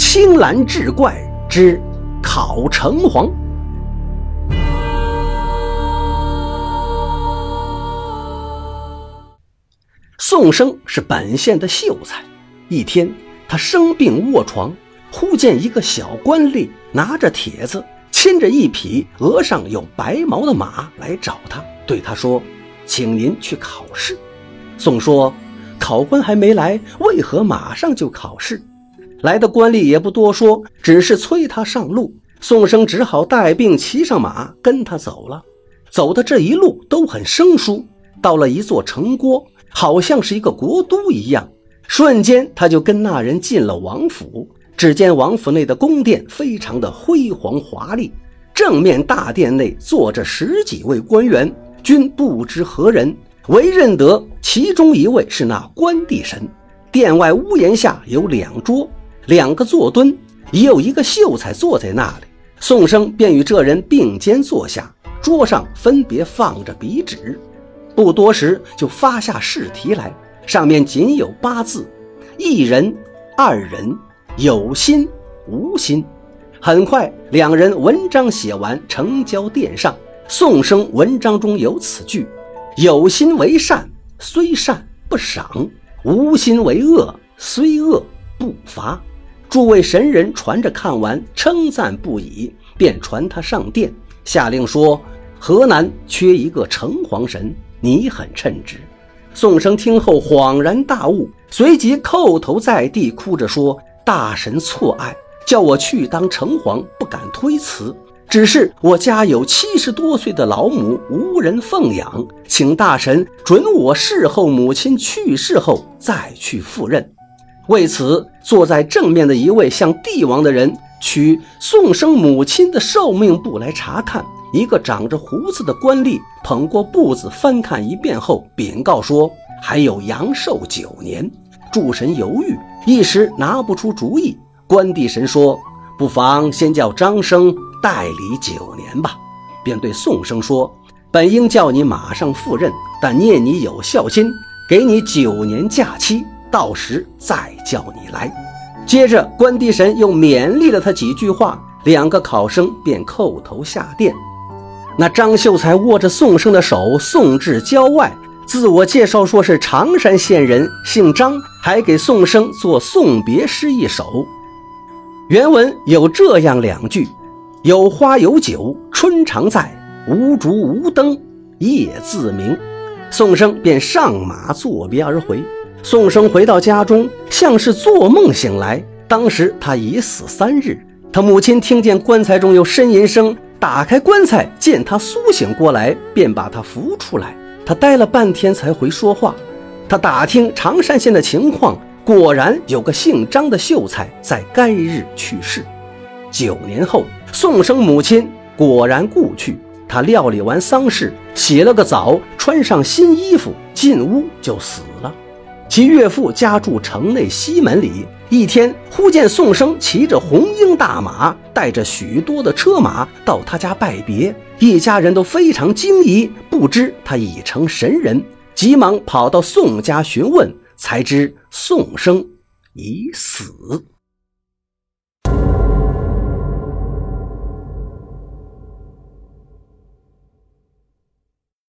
青蓝志怪之考城隍。宋生是本县的秀才。一天，他生病卧床，忽见一个小官吏拿着帖子，牵着一匹额上有白毛的马来找他，对他说：“请您去考试。”宋说：“考官还没来，为何马上就考试？”来的官吏也不多说，只是催他上路。宋生只好带病骑上马跟他走了。走的这一路都很生疏，到了一座城郭。好像是一个国都一样，瞬间他就跟那人进了王府。只见王府内的宫殿非常的辉煌华丽，正面大殿内坐着十几位官员，均不知何人，唯认得其中一位是那关帝神。殿外屋檐下有两桌，两个坐墩，已有一个秀才坐在那里。宋生便与这人并肩坐下，桌上分别放着笔纸。不多时，就发下试题来，上面仅有八字：一人、二人，有心无心。很快，两人文章写完，呈交殿上。宋生文章中有此句：“有心为善，虽善不赏；无心为恶，虽恶不罚。”诸位神人传着看完，称赞不已，便传他上殿，下令说：“河南缺一个城隍神。”你很称职。宋生听后恍然大悟，随即叩头在地，哭着说：“大神错爱，叫我去当城隍，不敢推辞。只是我家有七十多岁的老母，无人奉养，请大神准我事后母亲去世后再去赴任。”为此，坐在正面的一位像帝王的人取宋生母亲的寿命簿来查看。一个长着胡子的官吏捧过簿子翻看一遍后，禀告说：“还有阳寿九年。”诸神犹豫，一时拿不出主意。关帝神说：“不妨先叫张生代理九年吧。”便对宋生说：“本应叫你马上赴任，但念你有孝心，给你九年假期，到时再叫你来。”接着，关帝神又勉励了他几句话，两个考生便叩头下殿。那张秀才握着宋生的手送至郊外，自我介绍说是常山县人，姓张，还给宋生做送别诗一首。原文有这样两句：“有花有酒春常在，无烛无灯夜自明。”宋生便上马作别而回。宋生回到家中，像是做梦醒来，当时他已死三日。他母亲听见棺材中有呻吟声。打开棺材，见他苏醒过来，便把他扶出来。他呆了半天才会说话。他打听常山县的情况，果然有个姓张的秀才在该日去世。九年后，宋生母亲果然故去。他料理完丧事，洗了个澡，穿上新衣服，进屋就死了。其岳父家住城内西门里。一天，忽见宋生骑着红缨大马，带着许多的车马到他家拜别，一家人都非常惊疑，不知他已成神人，急忙跑到宋家询问，才知宋生已死。